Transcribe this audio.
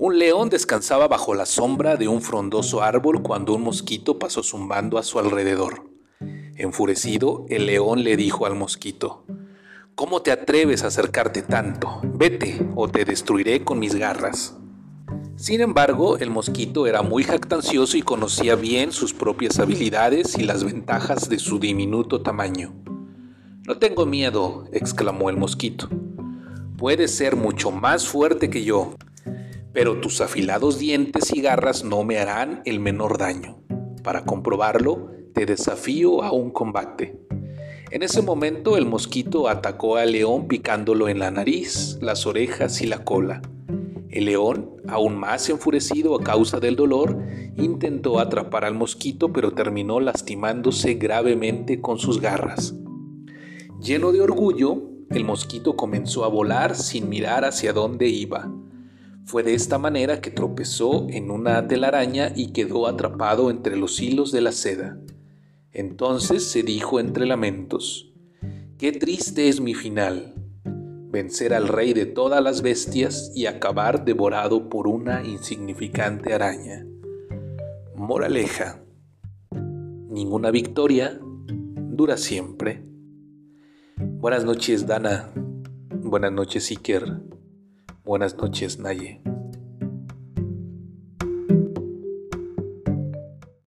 Un león descansaba bajo la sombra de un frondoso árbol cuando un mosquito pasó zumbando a su alrededor. Enfurecido, el león le dijo al mosquito, ¿Cómo te atreves a acercarte tanto? Vete o te destruiré con mis garras. Sin embargo, el mosquito era muy jactancioso y conocía bien sus propias habilidades y las ventajas de su diminuto tamaño. No tengo miedo, exclamó el mosquito. Puedes ser mucho más fuerte que yo, pero tus afilados dientes y garras no me harán el menor daño. Para comprobarlo, te desafío a un combate. En ese momento el mosquito atacó al león picándolo en la nariz, las orejas y la cola. El león, aún más enfurecido a causa del dolor, intentó atrapar al mosquito pero terminó lastimándose gravemente con sus garras. Lleno de orgullo, el mosquito comenzó a volar sin mirar hacia dónde iba. Fue de esta manera que tropezó en una telaraña y quedó atrapado entre los hilos de la seda. Entonces se dijo entre lamentos, Qué triste es mi final, vencer al rey de todas las bestias y acabar devorado por una insignificante araña. Moraleja, ninguna victoria dura siempre. Buenas noches Dana, buenas noches Iker, buenas noches Naye.